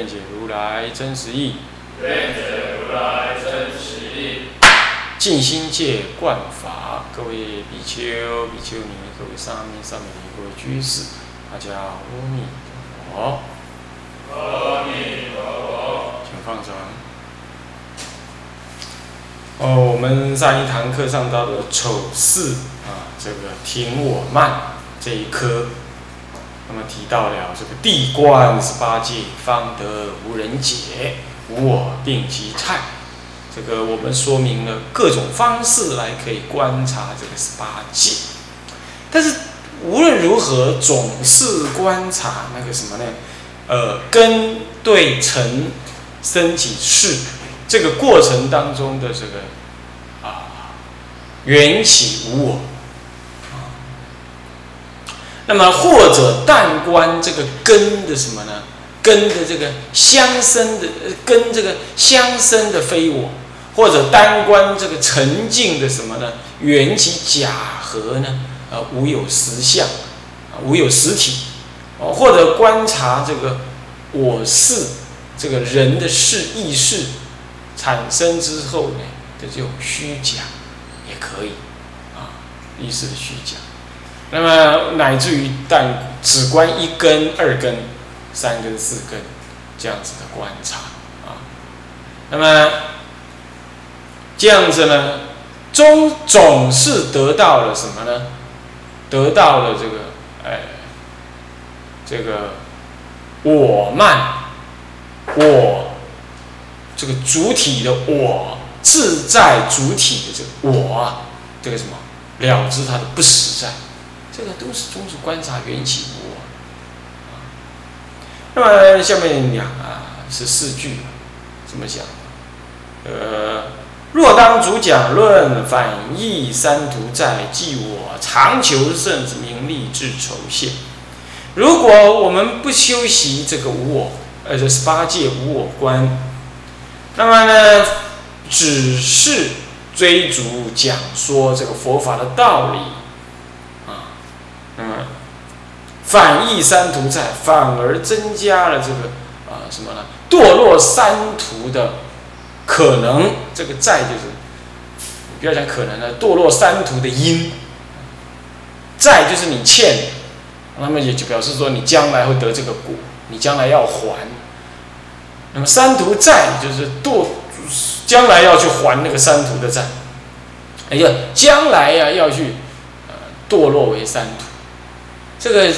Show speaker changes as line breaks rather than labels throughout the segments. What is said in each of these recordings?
愿解如来真实义。
愿解如来真实义。
静心戒观法，各位比丘、比丘尼，各位沙弥、沙弥尼，各位居士，大家阿弥陀佛。
阿弥陀佛。
请放生。哦，我们上一堂课上到的丑事啊，这个听我慢这一科，那么提到了这个地观十八界，方得无人解，无我定其态。这个我们说明了各种方式来可以观察这个十八界，但是无论如何，总是观察那个什么呢？呃，根对尘升起事这个过程当中的这个啊缘起无我，那么或者但观这个根的什么呢？根的这个相生的根这个相生的非我，或者单观这个沉静的什么呢？缘起假合呢？呃，无有实相啊，无有实体哦，或者观察这个我是这个人的事意识产生之后呢这就虚假也可以啊，意识的虚假。那么乃至于但只观一根、二根。三根四根这样子的观察啊，那么这样子呢，终总是得到了什么呢？得到了这个哎，这个我慢，我这个主体的我自在主体的这个我，这个什么了知它的不实在，这个都是终是观察缘起无我。那么下面讲啊是四句，怎么讲？呃，若当主讲论反义三途在，即我常求胜之名利至酬谢。如果我们不修习这个无我，呃，这十八戒无我观，那么呢，只是追逐讲说这个佛法的道理啊，那么。反义三途在，反而增加了这个啊什么呢？堕落三途的可能。这个债就是不要讲可能了，堕落三途的因。债就是你欠，那么也就表示说你将来会得这个果，你将来要还。那么三途债就是堕，将来要去还那个三途的债。哎呀，将来呀要去呃堕落为三途，这个。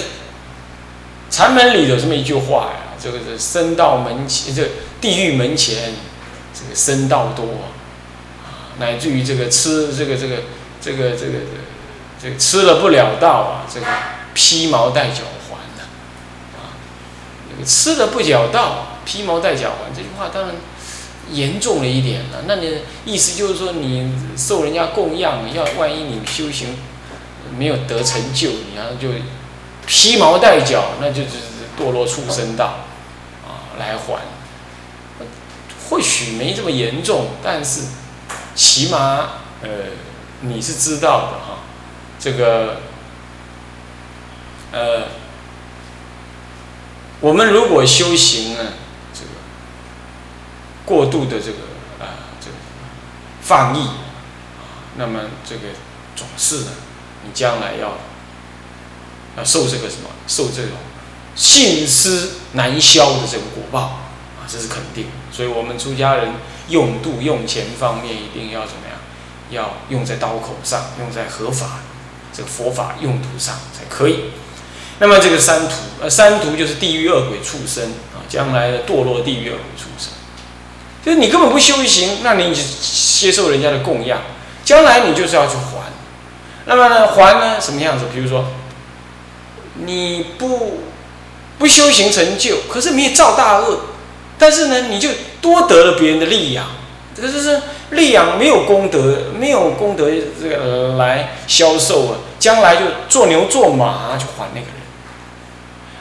禅门里有这么一句话呀，这个是僧道门前，这地狱门前，这个僧道多啊，乃至于这个吃这个这个这个这个这个吃了不了道啊，这个披毛戴脚环的啊，这个吃了不了道，披毛戴脚环，这句话当然严重了一点了。那你意思就是说，你受人家供养，要万一你修行没有得成就，你要就。披毛戴角，那就是堕落畜生道，啊，来还。或许没这么严重，但是起码呃你是知道的哈。这个呃，我们如果修行呢，这个过度的这个啊这个放逸啊，那么这个总是呢，你将来要。要受这个什么？受这种信思难消的这个果报啊，这是肯定。所以我们出家人用度用钱方面一定要怎么样？要用在刀口上，用在合法这个佛法用途上才可以。那么这个三途，呃，三途就是地狱恶鬼畜生啊，将来的堕落地狱恶鬼畜生。就是你根本不修行，那你接受人家的供养，将来你就是要去还。那么呢，还呢什么样子？比如说。你不不修行成就，可是没有造大恶，但是呢，你就多得了别人的利养，这个就是利养没有功德，没有功德这个来销售啊，将来就做牛做马去还那个人，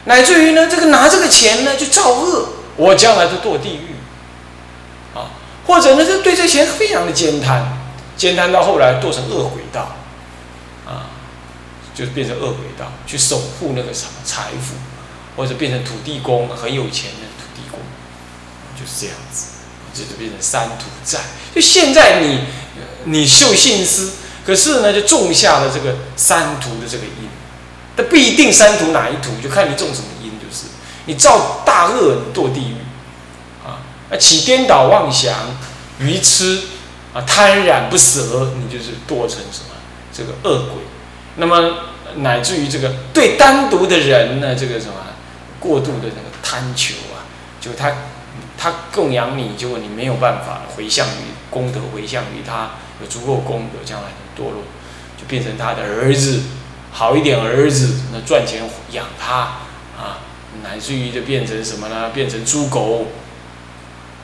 乃至于呢，这个拿这个钱呢就造恶，我将来就堕地狱，啊，或者呢，就对这钱非常的奸贪，奸贪到后来堕成恶鬼道。就变成恶鬼道，去守护那个什么财富，或者变成土地公，很有钱的土地公，就是这样子，这就变成三土债。就现在你你受信思，可是呢，就种下了这个三途的这个因，但不一定三途哪一途，就看你种什么因，就是你造大恶，你堕地狱啊；啊起颠倒妄想、愚痴啊、贪染不舍，你就是堕成什么这个恶鬼。那么乃至于这个对单独的人呢，这个什么过度的那个贪求啊，就他他供养你，结果你没有办法回向于功德，回向于他有足够功德，将来堕落，就变成他的儿子，好一点儿子，那赚钱养他啊，乃至于就变成什么呢？变成猪狗，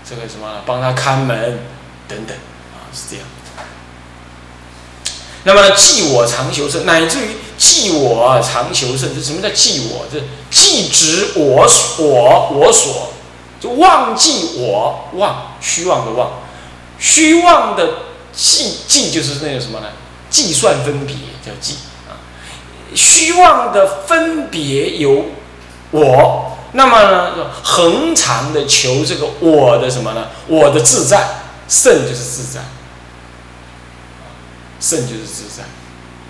这个什么帮他看门等等啊，是这样。那么记我常求胜，乃至于记我常求胜，这什么叫记我？这记执我我我所，就忘记我忘虚妄的忘，虚妄的记记就是那个什么呢？计算分别叫记啊，虚妄的分别由我，那么呢，恒常的求这个我的什么呢？我的自在，胜就是自在。胜就是自在，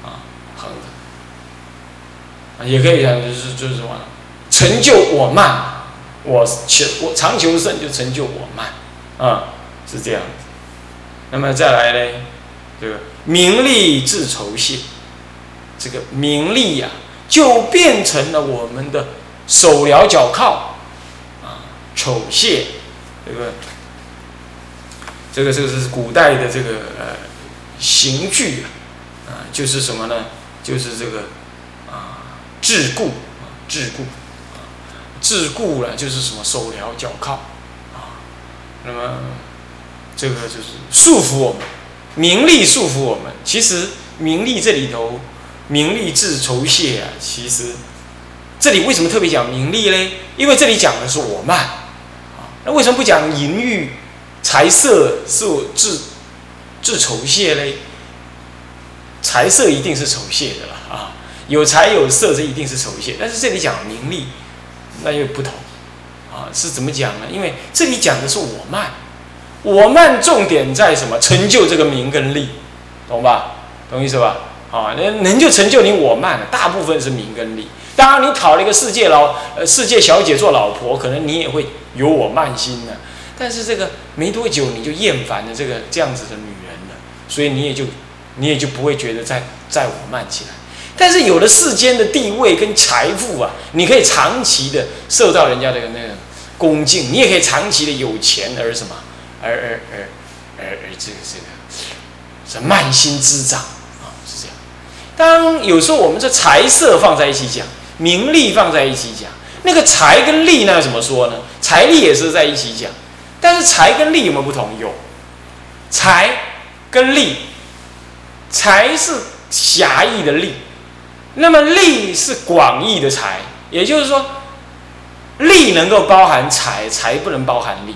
啊，恒的，啊，也可以讲就是就是什么，成就我慢，我求我常求胜就成就我慢，啊，是这样子。那么再来呢，这个名利自酬谢，这个名利呀，就变成了我们的手镣脚铐，啊，酬谢，这个，这个这个是古代的这个呃。刑具啊，啊，就是什么呢？就是这个啊，桎梏啊，桎梏啊，桎梏了，就是什么手镣脚铐啊。那么这个就是束缚我们，名利束缚我们。其实名利这里头，名利自酬谢啊。其实这里为什么特别讲名利嘞？因为这里讲的是我慢啊。那为什么不讲淫欲、财色色自？是酬谢嘞，财色一定是酬谢的了啊，有财有色这一定是酬谢，但是这里讲名利，那又不同啊，是怎么讲呢？因为这里讲的是我慢，我慢重点在什么？成就这个名跟利，懂吧？懂意思吧？啊，能能就成就你我慢，大部分是名跟利。当然，你讨了一个世界老呃世界小姐做老婆，可能你也会有我慢心的，但是这个没多久你就厌烦了这个这样子的女。所以你也就，你也就不会觉得在在我慢起来。但是有了世间的地位跟财富啊，你可以长期的受到人家的那个恭敬，你也可以长期的有钱而什么，而而而而而这个这个是慢心之长啊，是这样。当有时候我们这财色放在一起讲，名利放在一起讲，那个财跟利那怎么说呢？财利也是在一起讲，但是财跟利有没有不同？有，财。跟利，财是狭义的利，那么利是广义的财，也就是说，利能够包含财，财不能包含利。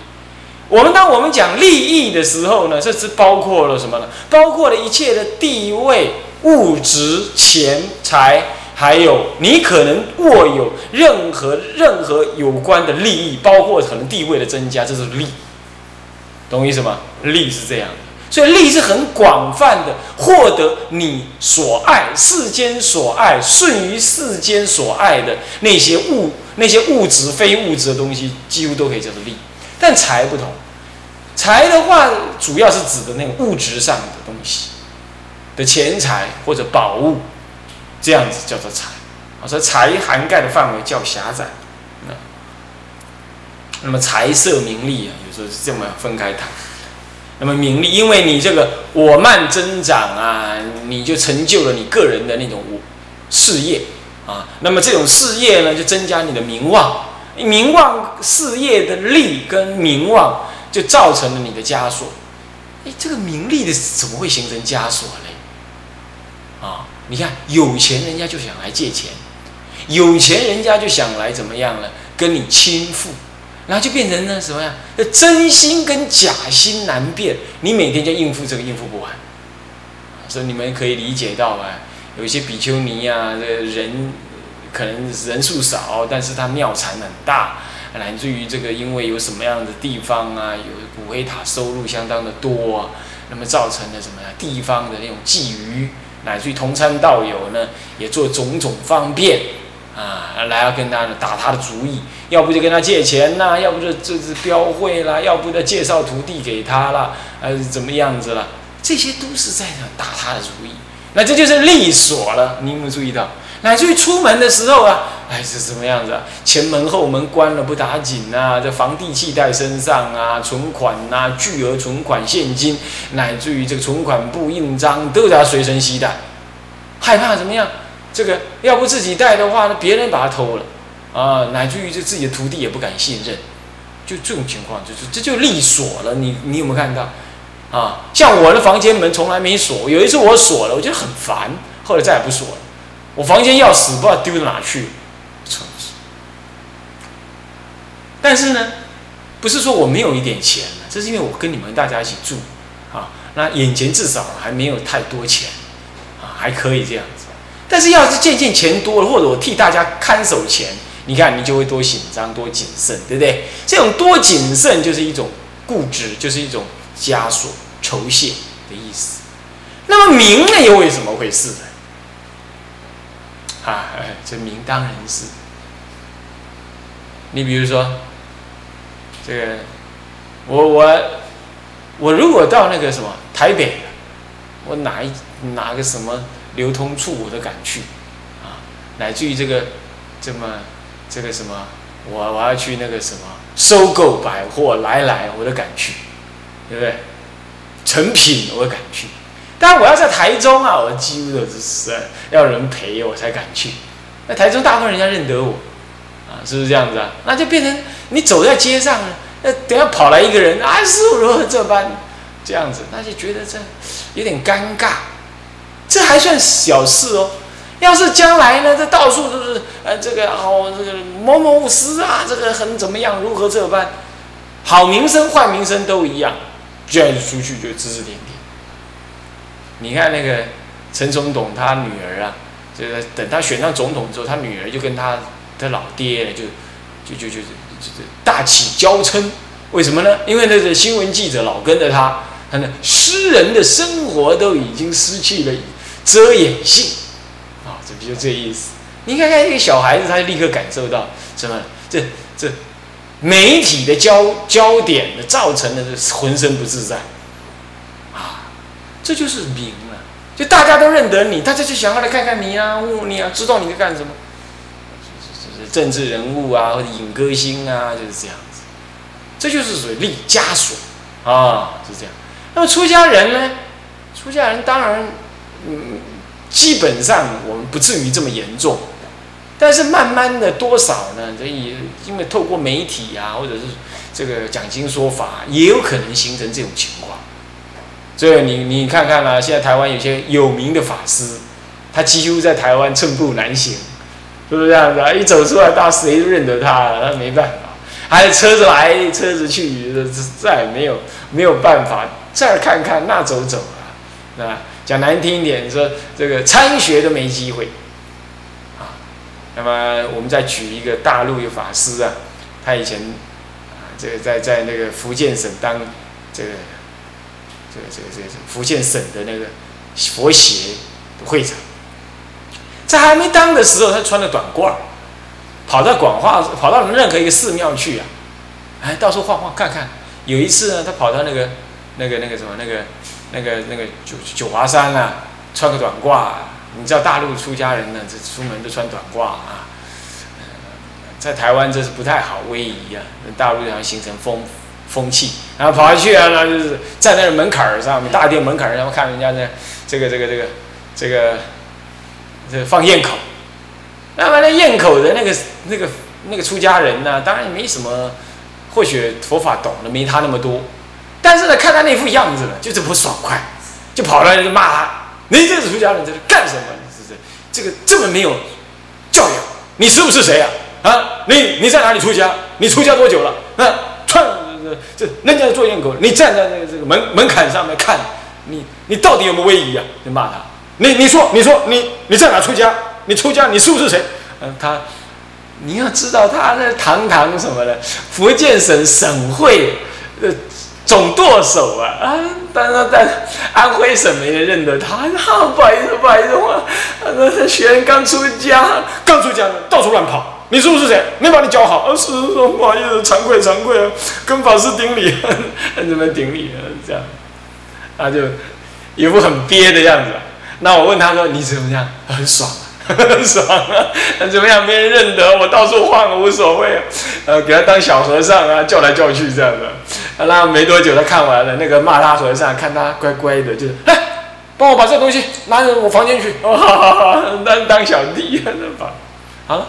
我们当我们讲利益的时候呢，这是包括了什么呢？包括了一切的地位、物质、钱财，还有你可能握有任何任何有关的利益，包括可能地位的增加，这是利，懂意思吗？利是这样。所以利是很广泛的，获得你所爱世间所爱顺于世间所爱的那些物那些物质非物质的东西，几乎都可以叫做利。但财不同，财的话主要是指的那个物质上的东西的钱财或者宝物，这样子叫做财。啊，所以财涵盖的范围较狭窄。那那么财色名利啊，有时候是这么分开谈。那么名利，因为你这个我慢增长啊，你就成就了你个人的那种事业啊。那么这种事业呢，就增加你的名望，名望事业的利跟名望，就造成了你的枷锁。哎，这个名利的怎么会形成枷锁嘞？啊，你看有钱人家就想来借钱，有钱人家就想来怎么样了，跟你倾覆。然后就变成呢什么呀？真心跟假心难辨，你每天就应付这个应付不完，所以你们可以理解到啊，有一些比丘尼啊，这个人可能人数少，但是他庙产很大，乃至于这个因为有什么样的地方啊，有古黑塔收入相当的多啊，那么造成了什么呀？地方的那种觊觎，乃至于同参道友呢，也做种种方便。啊，来要跟他打他的主意，要不就跟他借钱呐，要不就这是标会啦，要不就介绍徒弟给他啦，还是怎么样子了？这些都是在那打他的主意。那这就是利索了，你有没有注意到？乃至于出门的时候啊，哎是什么样子啊？前门后门关了不打紧啊，这房地契带身上啊，存款呐，巨额存款现金，乃至于这个存款簿印章都在随身携带，害怕怎么样？这个要不自己带的话呢，别人把它偷了，啊，乃至于这自己的徒弟也不敢信任，就这种情况，就是这就利锁了。你你有没有看到？啊，像我的房间门从来没锁，有一次我锁了，我觉得很烦，后来再也不锁了。我房间钥匙不知道丢到哪去了，但是呢，不是说我没有一点钱，这是因为我跟你们大家一起住，啊，那眼前至少还没有太多钱，啊，还可以这样子。但是要是渐渐钱多了，或者我替大家看守钱，你看你就会多紧张、多谨慎，对不对？这种多谨慎就是一种固执，就是一种枷锁、酬谢的意思。那么名呢，又为什么会是呢？啊，这名当然是。你比如说，这个我我我如果到那个什么台北，我拿一拿个什么？流通处我都敢去，啊，乃至于这个，这么这个什么，我我要去那个什么收购百货来来我都敢去，对不对？成品我敢去，但我要在台中啊，我几乎都是要人陪我才敢去。那台中大部分人家认得我，啊，是不是这样子啊？那就变成你走在街上，那等下跑来一个人啊，师傅如何这般这样子，那就觉得这有点尴尬。这还算小事哦，要是将来呢，这到处都是呃，这个哦，这个某某师啊，这个很怎么样，如何这般，好名声坏名声都一样，这样出去就指指点点。你看那个陈总统他女儿啊，这个等他选上总统之后，他女儿就跟他的老爹就就就就就大起娇嗔，为什么呢？因为那个新闻记者老跟着他，他那诗人的生活都已经失去了。遮掩性，啊，这不就这意思？你看看一个小孩子，他就立刻感受到什么？这这媒体的焦焦点的造成的这浑身不自在，啊，这就是名了。就大家都认得你，大家就想要来看看你啊，问问你啊，知道你在干什么？政治人物啊，或者影歌星啊，就是这样子。这就是属于立枷锁啊，是这样。那么出家人呢？出家人当然。嗯，基本上我们不至于这么严重，但是慢慢的多少呢？这也因为透过媒体啊，或者是这个讲经说法，也有可能形成这种情况。所以你你看看啦，现在台湾有些有名的法师，他几乎在台湾寸步难行，是不是这样子啊？一走出来，大谁都认得他了，那没办法。还有车子来车子去，再也没有没有办法，这儿看看那走走啊，那。讲难听一点，说这个参学都没机会，啊，那么我们再举一个大陆有法师啊，他以前啊，这个在在那个福建省当这个这个这个这个福建省的那个佛协会长，在还没当的时候，他穿着短褂跑到广化，跑到任何一个寺庙去啊，哎，到处晃晃看看。有一次呢，他跑到那个那个那个什么那个。那个那个九九华山啊，穿个短褂，你知道大陆出家人呢，这出门都穿短褂啊。在台湾这是不太好威仪啊，大陆上形成风风气，然后跑下去啊，那就是站在那门槛儿上面，大殿门槛儿上面看人家呢这个这个这个这个这放焰口，那么那焰口的那个那个那个出家人呢，当然也没什么，或许佛法懂的没他那么多，但是呢，看他那副样子呢，就是不爽快，就跑来就骂他：“你这个出家人在这干什么？是不是？这个这么没有教养？你是不是谁啊？啊，你你在哪里出家？你出家多久了？啊，串这人家做堰口，你站在那这个门门槛上面看，你你到底有没有威仪啊？就骂他。你你说你说你你在哪出家？你出家你是不是谁？嗯，他。”你要知道，他那堂堂什么的，福建省省会呃总舵手啊啊！但是但安徽省没人认得他。啊，不好意思，不好意思，我那学员刚出家，刚出家到处乱跑。你是不是谁？没把你教好。啊，是说不好意思，惭愧惭愧啊，跟法师顶礼，怎么顶礼啊？这样，他就一副很憋的样子。那我问他说：“你怎么样？很爽。”很爽啊！怎么样？没人认得我，到处晃无所谓啊。呃，给他当小和尚啊，叫来叫去这样的。那没多久，他看完了那个骂他和尚，看他乖乖的，就是来帮我把这东西拿到我房间去。哦，哈哈哈当当小弟，那把好了。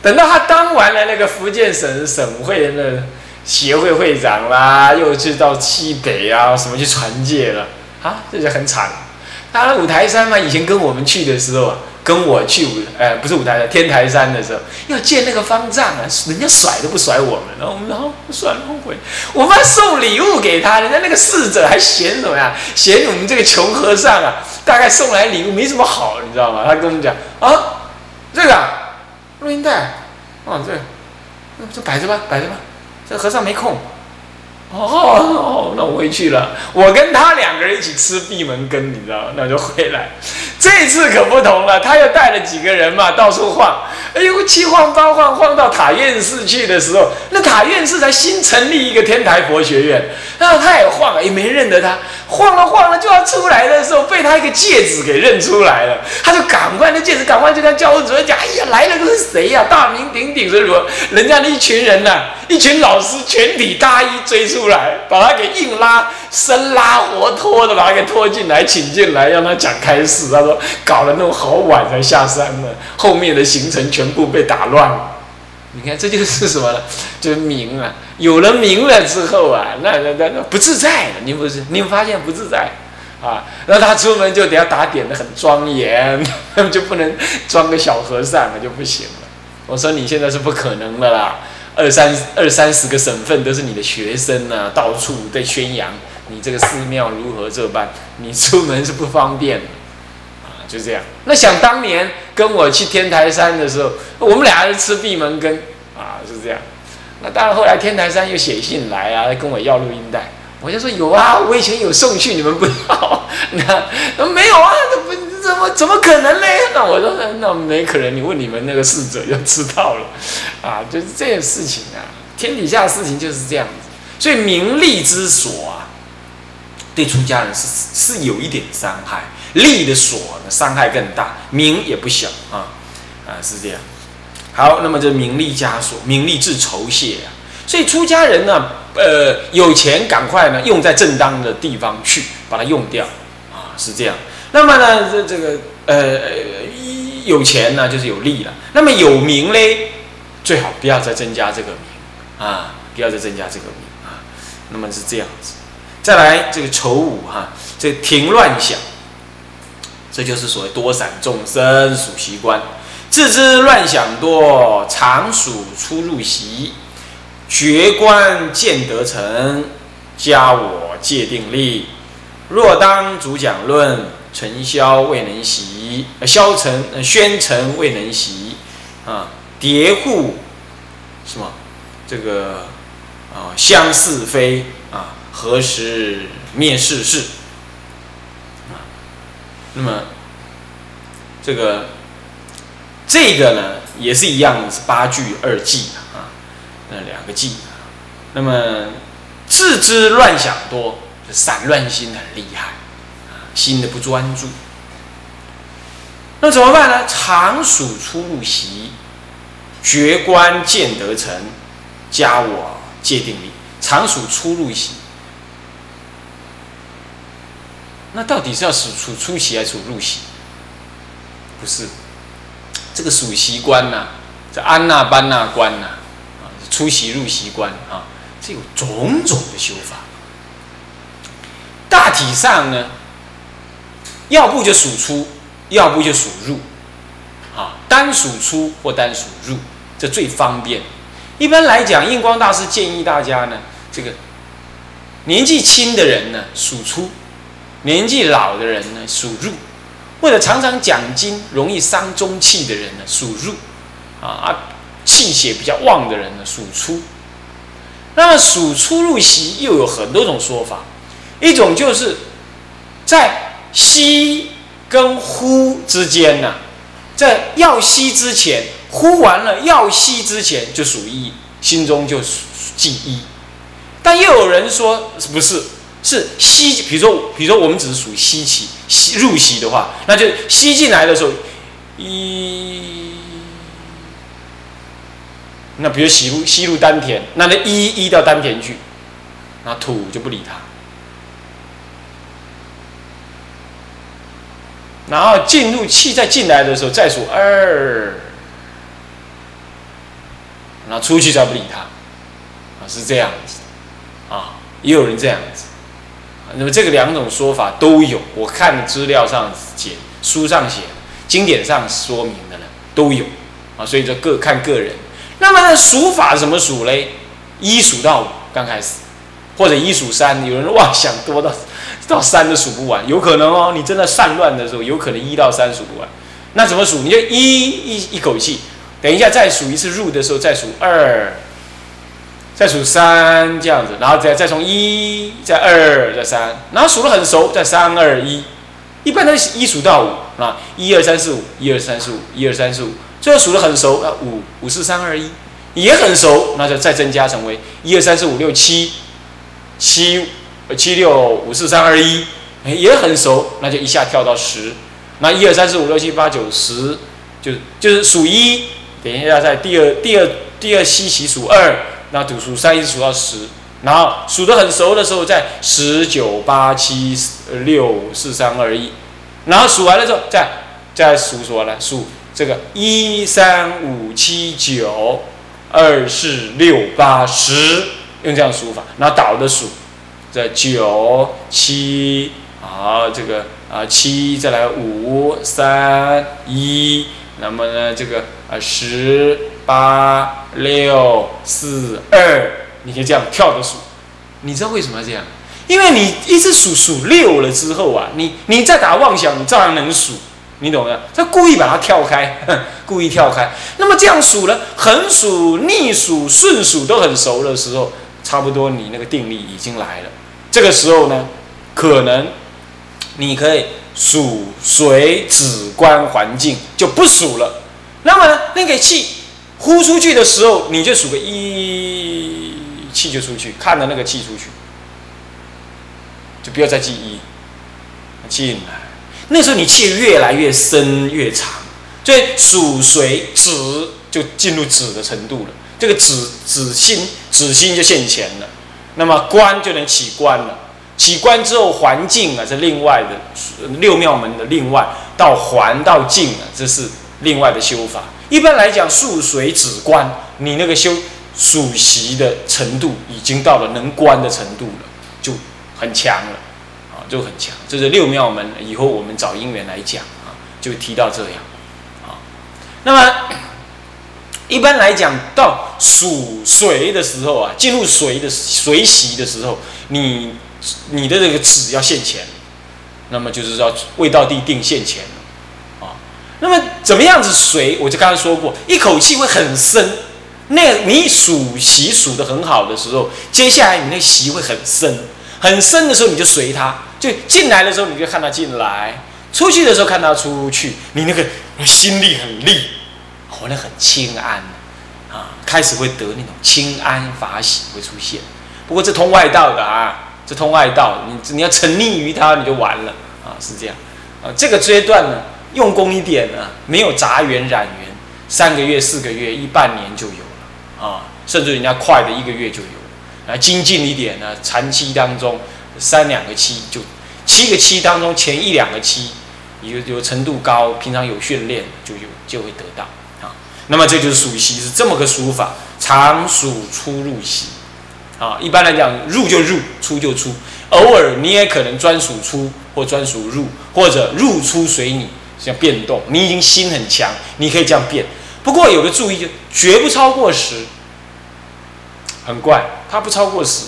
等到他当完了那个福建省省会的协会会长啦，又去到西北啊，什么去传戒了啊，这就很惨。他五台山嘛，以前跟我们去的时候啊。跟我去五，哎，不是五台山，天台山的时候，要见那个方丈啊，人家甩都不甩我们，然后我们然后算了，后悔。我们还送礼物给他，人家那个侍者还嫌什么呀？嫌我们这个穷和尚啊，大概送来礼物没什么好，你知道吗？他跟我们讲啊，这个录音带，啊，这，那就摆着吧，摆着吧，这和尚没空。哦，那我回去了。我跟他两个人一起吃闭门羹，你知道吗？那就回来。这次可不同了，他又带了几个人嘛，到处晃。哎呦，七晃八晃，晃到塔院寺去的时候，那塔院寺才新成立一个天台佛学院，然后他也晃，也没认得他。晃了晃了，就要出来的时候，被他一个戒指给认出来了。他就赶快那戒指，赶快就跟教务主任讲：“哎呀，来了个是谁呀？大名鼎鼎的罗，人家的一群人呐，一群老师全体大衣追出来，把他给硬拉，生拉活拖的把他给拖进来，请进来，让他讲开示。他说搞了那么好晚才下山呢，后面的行程全部被打乱了。你看这就是什么呢？就是名啊。”有了名了之后啊，那那那那不自在了。你不是，你发现不自在啊？那他出门就得要打点的很庄严，就不能装个小和尚了，就不行了。我说你现在是不可能的啦，二三二三十个省份都是你的学生呢，到处在宣扬你这个寺庙如何这般，你出门是不方便的啊，就这样。那想当年跟我去天台山的时候，我们俩还是吃闭门羹啊，是这样。那当然，后来天台山又写信来啊，跟我要录音带，我就说有啊，我以前有送去，你们不要。那没有啊，那不怎么怎么可能呢？那我说那没可能，你问你们那个侍者就知道了。啊，就是这件事情啊，天底下的事情就是这样子。所以名利之所啊，对出家人是是有一点伤害，利的所呢伤害更大，名也不小啊啊，是这样。好，那么这名利枷锁，名利致酬谢啊。所以出家人呢，呃，有钱赶快呢用在正当的地方去，把它用掉啊，是这样。那么呢，这这个呃，有钱呢就是有利了。那么有名嘞，最好不要再增加这个名啊，不要再增加这个名啊。那么是这样子。再来这个丑五哈，这停乱想，这就是所谓多散众生属习观。自知乱想多，常属出入习；觉观见得成，加我戒定力。若当主讲论，尘嚣未能习，消尘呃宣尘未能习。啊，叠户什么？这个啊，相似非啊，何时灭世事？啊，那么这个。这个呢也是一样，是八句二记啊，那两个记。那么自知乱想多，散乱心很厉害，心的不专注。那怎么办呢？常数出入习，觉观见得成，加我界定力。常数出入习，那到底是要数出出习还是数入席？不是。这个属习观呐，这安那班那观呐，啊，出席入习观啊，这有种种的修法。大体上呢，要不就属出，要不就属入，啊，单属出或单属入，这最方便。一般来讲，印光大师建议大家呢，这个年纪轻的人呢属出，年纪老的人呢属入，或者常常讲经容易伤中气的人呢属入，啊啊，气血比较旺的人呢属出。那么属出入息又有很多种说法。一种就是在吸跟呼之间呢，在要吸之前，呼完了要吸之前就属一，心中就记一。但又有人说不是，是吸，比如说，比如说我们只是属吸气吸入息的话，那就吸进来的时候一，那比如吸入吸入丹田，那那一一到丹田去，那吐就不理它。然后进入气再进来的时候，再数二，然后出去再不理他，啊，是这样子，啊，也有人这样子，那么这个两种说法都有，我看资料上写，书上写，经典上说明的呢都有，啊，所以说各看个人。那么数法怎么数嘞？一数到五刚开始，或者一数三，有人妄想多到。到三都数不完，有可能哦。你真的散乱的时候，有可能一到三数不完。那怎么数？你就一一一口气，等一下再数一次入的时候再数二，再数三这样子，然后再再从一再二再三，然后数的很熟，再三二一。一般都是一数到五啊，一二三四五，一二三四五，一二三四五。最后数的很熟啊，五五四三二一，也很熟，那就再增加成为一二三四五六七七。七六五四三二一，哎，也很熟，那就一下跳到十。那一二三四五六七八九十，就是就是数一。等一下，在第二第二第二吸起数二，那读数三一直数到十，然后数得很熟的时候，在十九八七六五四三二一，然后数完了之后，再再数什么呢？数这个一三五七九二四六八十，用这样数法，然后倒着数。这九七啊，这个啊七，再来五三一，那么呢这个啊十八六四二，你可以这样跳着数。你知道为什么要这样？因为你一直数数六了之后啊，你你再打妄想，你照样能数，你懂的。他故意把它跳开，故意跳开。那么这样数呢，横数、逆数、顺数都很熟的时候。差不多，你那个定力已经来了。这个时候呢，可能你可以数水、止观、环境就不数了。那么呢，那个气呼出去的时候，你就数个一，气就出去，看着那个气出去，就不要再记一，进来。那时候你气越来越深越长，所以数水止就进入止的程度了。这个止止心止心就现前了，那么观就能起观了。起观之后，环境啊是另外的六妙门的另外到环到境啊，这是另外的修法。一般来讲，数水止观，你那个修属习的程度已经到了能观的程度了，就很强了啊，就很强。这是六妙门，以后我们找因缘来讲啊，就提到这样啊。那么。一般来讲，到属水的时候啊，进入水的水洗的时候，你你的这个纸要现钱，那么就是要未到地定现钱啊。那么怎么样子水？我就刚才说过，一口气会很深。那你数习数的很好的时候，接下来你那习会很深，很深的时候你就随它，就进来的时候你就看它进来，出去的时候看它出去，你那个心力很力。活得很清安，啊，开始会得那种清安法喜会出现。不过这通外道的啊，这通外道，你你要沉溺于它，你就完了啊，是这样。啊，这个阶段呢，用功一点呢，没有杂缘染缘，三个月、四个月、一半年就有了啊，甚至人家快的一个月就有了。啊，精进一点呢，禅期当中三两个期就七个期当中前一两个期有有程度高，平常有训练就有就会得到。那么这就是属息是这么个数法，常数出入息啊。一般来讲，入就入，出就出。偶尔你也可能专属出或专属入，或者入出随你，像变动。你已经心很强，你可以这样变。不过有个注意，就绝不超过十。很怪，它不超过十。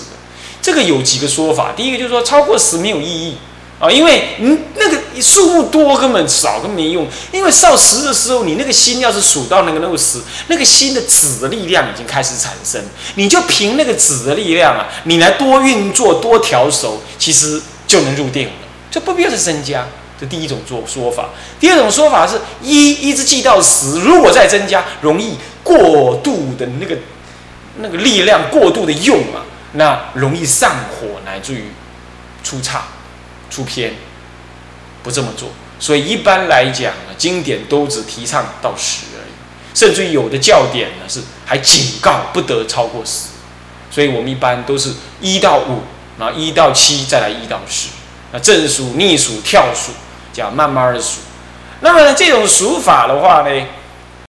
这个有几个说法。第一个就是说，超过十没有意义啊，因为嗯那个数目多根本少根没用。因为少十的时候，你那个心要是数到那个那个十，那个心的子的力量已经开始产生，你就凭那个子的力量啊，你来多运作多调熟，其实就能入定了，这不必要再增加。这第一种做说法。第二种说法是一一直记到十，如果再增加，容易过度的那个那个力量过度的用啊。那容易上火，乃至于出差、出偏，不这么做。所以一般来讲呢，经典都只提倡到十而已，甚至有的教典呢是还警告不得超过十。所以我们一般都是一到五，然后一到七，再来一到十。那正数、逆数、跳数，这样慢慢的数。那么，这种数法的话呢？